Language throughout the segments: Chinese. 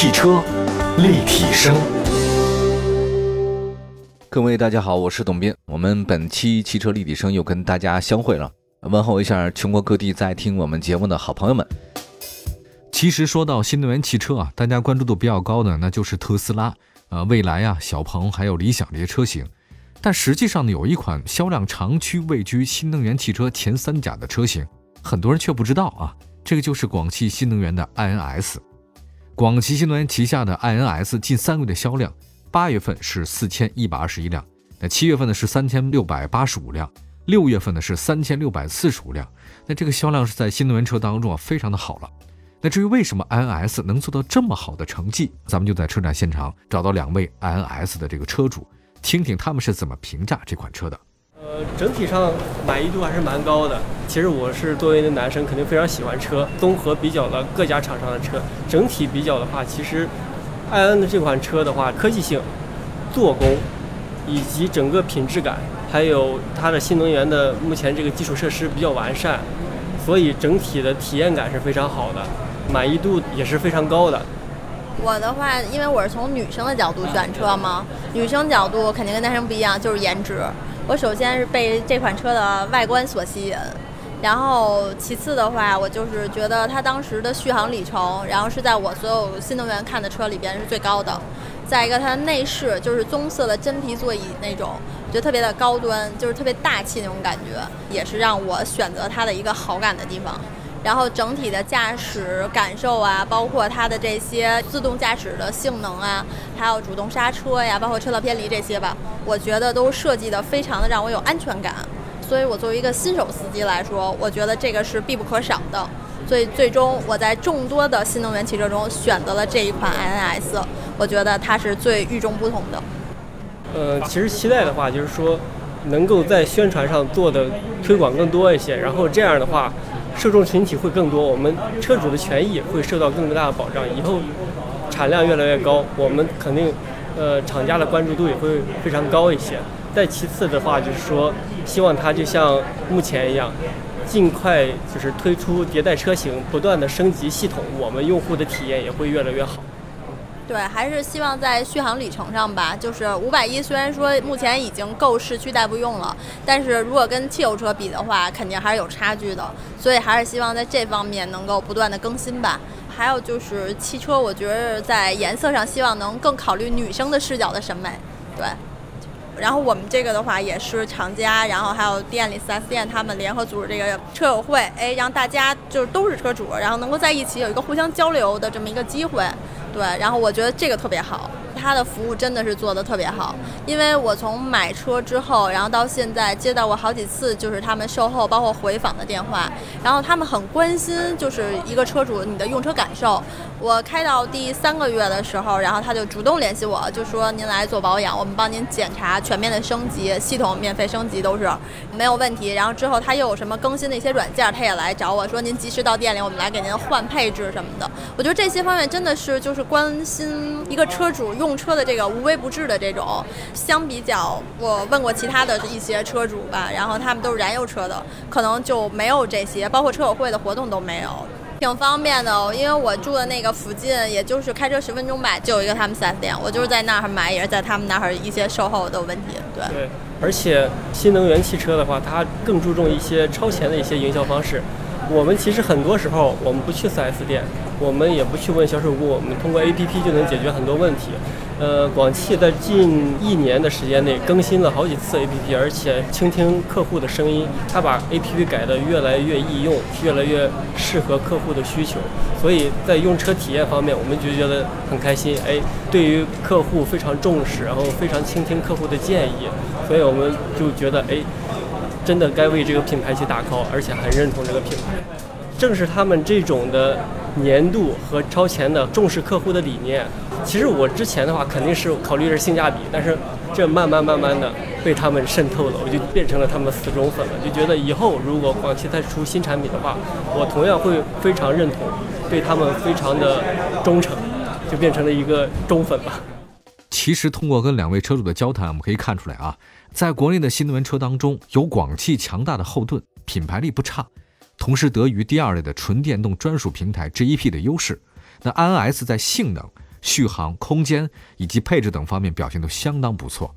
汽车立体声，各位大家好，我是董斌。我们本期汽车立体声又跟大家相会了，问候一下全国各地在听我们节目的好朋友们。其实说到新能源汽车啊，大家关注度比较高的那就是特斯拉、呃蔚来啊、小鹏还有理想这些车型。但实际上呢，有一款销量长期位居新能源汽车前三甲的车型，很多人却不知道啊。这个就是广汽新能源的 iNS。广汽新能源旗下的 iNS 近三个月的销量，八月份是四千一百二十一辆，那七月份呢是三千六百八十五辆，六月份呢是三千六百四十五辆。那这个销量是在新能源车当中啊非常的好了。那至于为什么 iNS 能做到这么好的成绩，咱们就在车展现场找到两位 iNS 的这个车主，听听他们是怎么评价这款车的。整体上满意度还是蛮高的。其实我是作为一个男生，肯定非常喜欢车。综合比较了各家厂商的车，整体比较的话，其实爱安的这款车的话，科技性、做工以及整个品质感，还有它的新能源的目前这个基础设施比较完善，所以整体的体验感是非常好的，满意度也是非常高的。我的话，因为我是从女生的角度选车嘛，女生角度肯定跟男生不一样，就是颜值。我首先是被这款车的外观所吸引，然后其次的话，我就是觉得它当时的续航里程，然后是在我所有新能源看的车里边是最高的。再一个，它的内饰就是棕色的真皮座椅那种，觉得特别的高端，就是特别大气那种感觉，也是让我选择它的一个好感的地方。然后整体的驾驶感受啊，包括它的这些自动驾驶的性能啊，还有主动刹车呀，包括车道偏离这些吧，我觉得都设计的非常的让我有安全感。所以我作为一个新手司机来说，我觉得这个是必不可少的。所以最终我在众多的新能源汽车中选择了这一款 iNS，我觉得它是最与众不同的。呃，其实期待的话，就是说能够在宣传上做的推广更多一些，然后这样的话。受众群体会更多，我们车主的权益会受到更大的保障。以后产量越来越高，我们肯定，呃，厂家的关注度也会非常高一些。再其次的话，就是说，希望它就像目前一样，尽快就是推出迭代车型，不断的升级系统，我们用户的体验也会越来越好。对，还是希望在续航里程上吧。就是五百一，虽然说目前已经够市区代步用了，但是如果跟汽油车比的话，肯定还是有差距的。所以还是希望在这方面能够不断的更新吧。还有就是汽车，我觉得在颜色上希望能更考虑女生的视角的审美。对。然后我们这个的话也是厂家，然后还有店里 4S 店他们联合组织这个车友会，哎，让大家就是都是车主，然后能够在一起有一个互相交流的这么一个机会。对，然后我觉得这个特别好。他的服务真的是做的特别好，因为我从买车之后，然后到现在接到过好几次，就是他们售后包括回访的电话，然后他们很关心，就是一个车主你的用车感受。我开到第三个月的时候，然后他就主动联系我，就说您来做保养，我们帮您检查全面的升级，系统免费升级都是没有问题。然后之后他又有什么更新的一些软件，他也来找我说您及时到店里，我们来给您换配置什么的。我觉得这些方面真的是就是关心一个车主用。车的这个无微不至的这种，相比较我问过其他的一些车主吧，然后他们都是燃油车的，可能就没有这些，包括车友会的活动都没有，挺方便的。因为我住的那个附近，也就是开车十分钟吧，就有一个他们四 S 店，我就是在那儿买，也是在他们那儿一些售后的问题。对，对，而且新能源汽车的话，它更注重一些超前的一些营销方式。我们其实很多时候，我们不去四 S 店，我们也不去问销售部，我们通过 APP 就能解决很多问题。呃，广汽在近一年的时间内更新了好几次 APP，而且倾听客户的声音，它把 APP 改得越来越易用，越来越适合客户的需求。所以在用车体验方面，我们就觉得很开心。哎，对于客户非常重视，然后非常倾听客户的建议，所以我们就觉得哎。真的该为这个品牌去打 call，而且很认同这个品牌。正是他们这种的年度和超前的重视客户的理念。其实我之前的话肯定是考虑是性价比，但是这慢慢慢慢的被他们渗透了，我就变成了他们死忠粉了。就觉得以后如果广汽再出新产品的话，我同样会非常认同，对他们非常的忠诚，就变成了一个忠粉吧。其实通过跟两位车主的交谈，我们可以看出来啊。在国内的新能源车当中，有广汽强大的后盾，品牌力不差，同时得益于第二类的纯电动专属平台 GEP 的优势。那 iNS 在性能、续航、空间以及配置等方面表现都相当不错。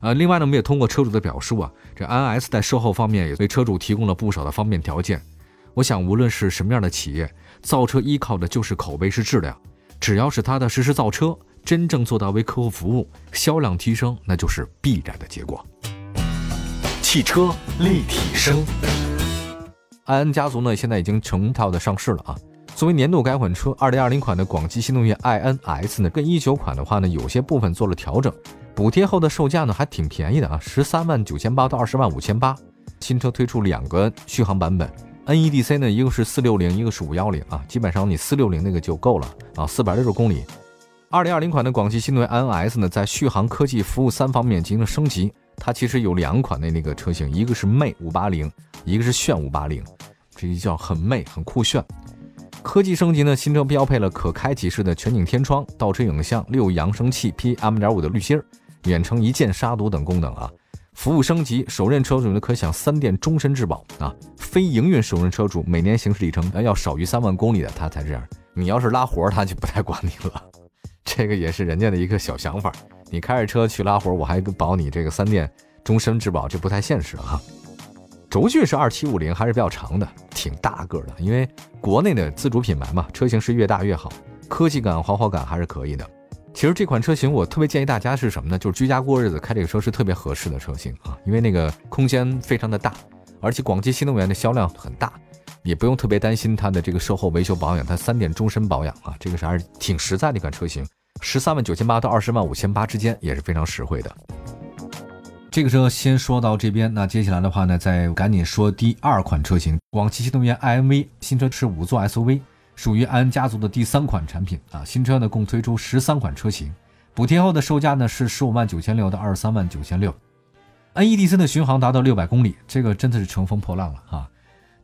呃，另外呢，我们也通过车主的表述啊，这 INS 在售后方面也为车主提供了不少的方便条件。我想，无论是什么样的企业，造车依靠的就是口碑是质量，只要是踏踏实实造车，真正做到为客户服务，销量提升，那就是必然的结果。汽车立体声，安安家族呢，现在已经成套的上市了啊。作为年度改款车，二零二零款的广汽新能源 iNS 呢，跟一九款的话呢，有些部分做了调整。补贴后的售价呢还挺便宜的啊，十三万九千八到二十万五千八。新车推出两个续航版本，NEDC 呢一个是四六零，一个是五幺零啊，基本上你四六零那个就够了啊，四百六十公里。二零二零款的广汽新能源 iNS 呢，在续航、科技、服务三方面进行了升级。它其实有两款的那个车型，一个是魅五八零，一个是炫五八零，这一叫很魅很酷炫。科技升级呢，新车标配了可开启式的全景天窗、倒车影像、六扬声器、PM 点五的滤芯儿。远程一键杀毒等功能啊，服务升级，首任车主呢可享三电终身质保啊，非营运首任车主每年行驶里程要少于三万公里的他才这样，你要是拉活他就不太管你了，这个也是人家的一个小想法，你开着车去拉活我还保你这个三电终身质保，这不太现实啊。轴距是二七五零，还是比较长的，挺大个的，因为国内的自主品牌嘛，车型是越大越好，科技感、豪华感还是可以的。其实这款车型我特别建议大家是什么呢？就是居家过日子开这个车是特别合适的车型啊，因为那个空间非常的大，而且广汽新能源的销量很大，也不用特别担心它的这个售后维修保养，它三点终身保养啊，这个是还是挺实在的一款车型，十三万九千八到二十万五千八之间也是非常实惠的。这个车先说到这边，那接下来的话呢，再赶紧说第二款车型，广汽新能源 iNV 新车是五座 SUV。属于安家族的第三款产品啊，新车呢共推出十三款车型，补贴后的售价呢是十五万九千六到二十三万九千六，NEDC 的巡航达到六百公里，这个真的是乘风破浪了啊！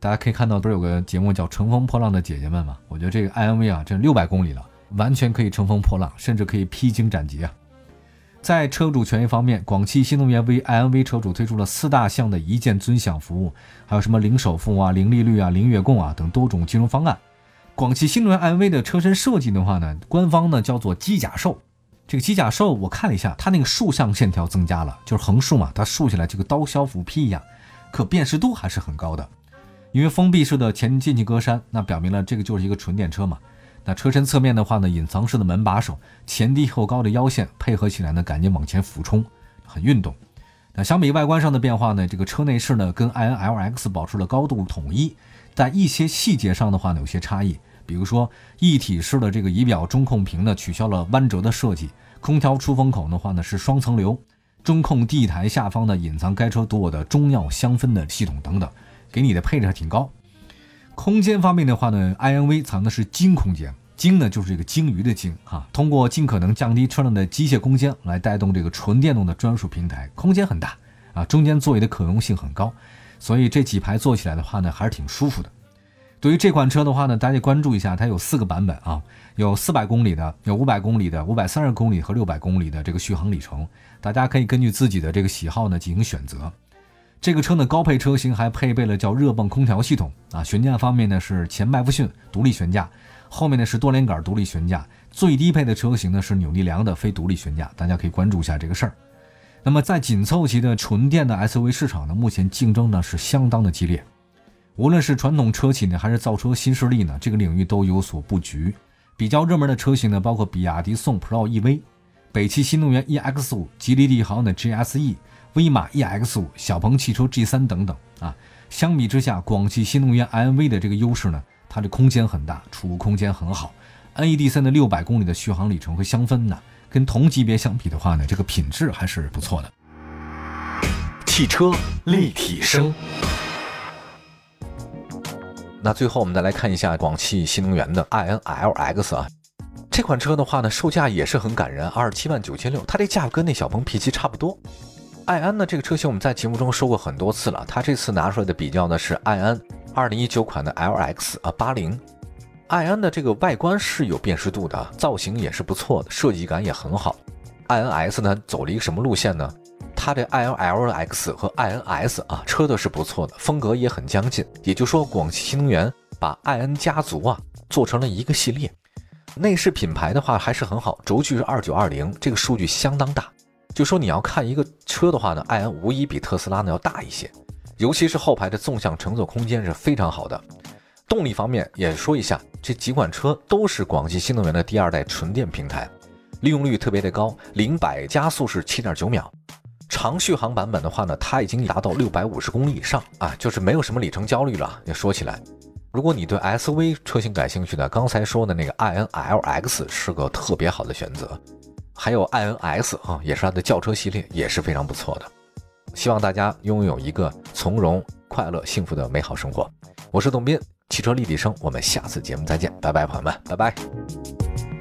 大家可以看到，不是有个节目叫《乘风破浪的姐姐们》吗？我觉得这个 iNV 啊，这六百公里了，完全可以乘风破浪，甚至可以披荆斩棘啊！在车主权益方面，广汽新能源 V i n v 车主推出了四大项的一键尊享服务，还有什么零首付啊、零利率啊、零月供啊等多种金融方案。广汽新能源 iNV 的车身设计的话呢，官方呢叫做机甲兽。这个机甲兽我看了一下，它那个竖向线条增加了，就是横竖嘛，它竖起来这个刀削斧劈一样，可辨识度还是很高的。因为封闭式的前进气格栅，那表明了这个就是一个纯电车嘛。那车身侧面的话呢，隐藏式的门把手，前低后高的腰线配合起来呢，赶紧往前俯冲，很运动。那相比外观上的变化呢，这个车内饰呢跟 iNLX 保持了高度统一。在一些细节上的话呢，有些差异，比如说一体式的这个仪表中控屏呢，取消了弯折的设计；空调出风口的话呢是双层流；中控地台下方呢隐藏该车独有的中药香氛的系统等等，给你的配置还挺高。空间方面的话呢，iNV 藏的是鲸空间，鲸呢就是这个鲸鱼的鲸哈，通过尽可能降低车辆的机械空间来带动这个纯电动的专属平台，空间很大啊，中间座椅的可用性很高。所以这几排坐起来的话呢，还是挺舒服的。对于这款车的话呢，大家关注一下，它有四个版本啊，有四百公里的，有五百公里的，五百三十公里和六百公里的这个续航里程，大家可以根据自己的这个喜好呢进行选择。这个车呢，高配车型还配备了叫热泵空调系统啊。悬架方面呢是前麦弗逊独立悬架，后面呢是多连杆独立悬架。最低配的车型呢是扭力梁的非独立悬架，大家可以关注一下这个事儿。那么，在紧凑级的纯电的 SUV 市场呢，目前竞争呢是相当的激烈。无论是传统车企呢，还是造车新势力呢，这个领域都有所布局。比较热门的车型呢，包括比亚迪宋 Pro EV、北汽新能源 EX5、吉利帝豪的 GSE、威马 EX5、小鹏汽车 G3 等等啊。相比之下，广汽新能源 iNV 的这个优势呢，它的空间很大，储物空间很好，NED3 的六百公里的续航里程和香氛呢。跟同级别相比的话呢，这个品质还是不错的。汽车立体声。那最后我们再来看一下广汽新能源的 iNLX 啊，这款车的话呢，售价也是很感人，二十七万九千六，它这价格跟那小鹏 P7 差不多。爱安呢这个车型我们在节目中说过很多次了，它这次拿出来的比较呢是爱安二零一九款的 LX 啊八零。爱安的这个外观是有辨识度的，造型也是不错的，设计感也很好。iNS 呢走了一个什么路线呢？它的 iNLX 和 iNS 啊，车的是不错的，风格也很将近。也就是说，广汽新能源把爱安家族啊做成了一个系列。内饰品牌的话还是很好，轴距是二九二零，这个数据相当大。就说你要看一个车的话呢，爱安无疑比特斯拉呢要大一些，尤其是后排的纵向乘坐空间是非常好的。动力方面也说一下，这几款车都是广汽新能源的第二代纯电平台，利用率特别的高，零百加速是七点九秒。长续航版本的话呢，它已经达到六百五十公里以上啊，就是没有什么里程焦虑了。也说起来。如果你对 SUV 车型感兴趣呢，刚才说的那个 iNLX 是个特别好的选择，还有 iNS 啊，也是它的轿车系列，也是非常不错的。希望大家拥有一个从容、快乐、幸福的美好生活。我是董斌，汽车立体声，我们下次节目再见，拜拜，朋友们，拜拜。